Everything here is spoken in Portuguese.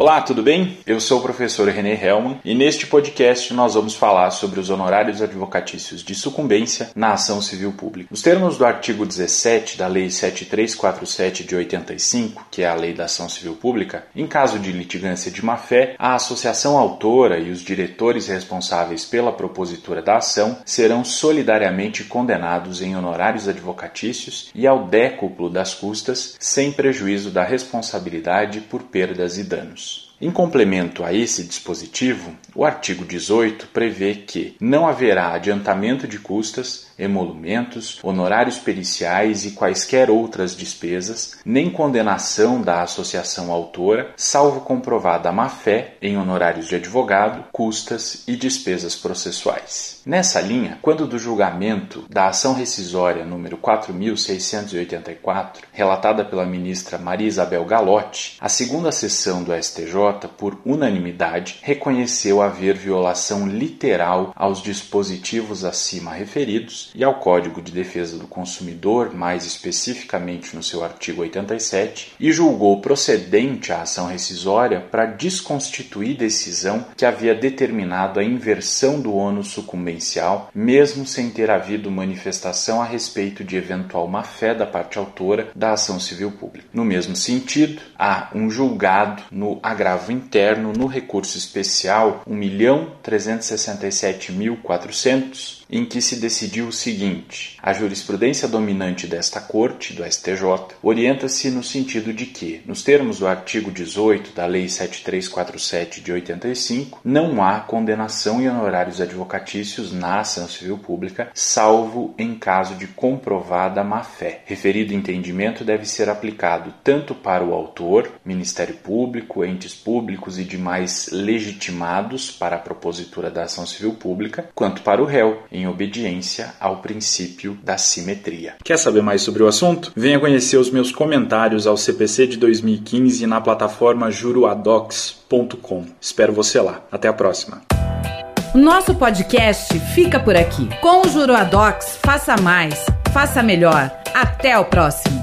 Olá, tudo bem? Eu sou o professor René Hellman e neste podcast nós vamos falar sobre os honorários advocatícios de sucumbência na ação civil pública. Os termos do artigo 17 da Lei 7347 de 85, que é a Lei da Ação Civil Pública, em caso de litigância de má-fé, a associação autora e os diretores responsáveis pela propositura da ação serão solidariamente condenados em honorários advocatícios e ao décuplo das custas, sem prejuízo da responsabilidade por perdas e danos. Em complemento a esse dispositivo, o artigo 18 prevê que não haverá adiantamento de custas, emolumentos, honorários periciais e quaisquer outras despesas, nem condenação da associação autora, salvo comprovada má-fé em honorários de advogado, custas e despesas processuais. Nessa linha, quando do julgamento da ação rescisória número 4684, relatada pela ministra Maria Isabel Galotti, a segunda sessão do STJ, por unanimidade, reconheceu haver violação literal aos dispositivos acima referidos e ao Código de Defesa do Consumidor, mais especificamente no seu artigo 87, e julgou procedente a ação rescisória para desconstituir decisão que havia determinado a inversão do ônus sucumbencial, mesmo sem ter havido manifestação a respeito de eventual má-fé da parte autora da ação civil pública. No mesmo sentido, há um julgado no agravo interno no recurso especial 1.367.400 em que se decidiu o seguinte: a jurisprudência dominante desta Corte, do STJ, orienta-se no sentido de que, nos termos do artigo 18 da Lei 7347 de 85, não há condenação em honorários advocatícios na ação civil pública, salvo em caso de comprovada má-fé. Referido entendimento deve ser aplicado tanto para o autor, Ministério Público, entes públicos e demais legitimados para a propositura da ação civil pública, quanto para o réu, em obediência ao princípio da simetria. Quer saber mais sobre o assunto? Venha conhecer os meus comentários ao CPC de 2015 na plataforma juruadocs.com. Espero você lá. Até a próxima. O nosso podcast fica por aqui. Com o Juruadocs, faça mais, faça melhor. Até o próximo.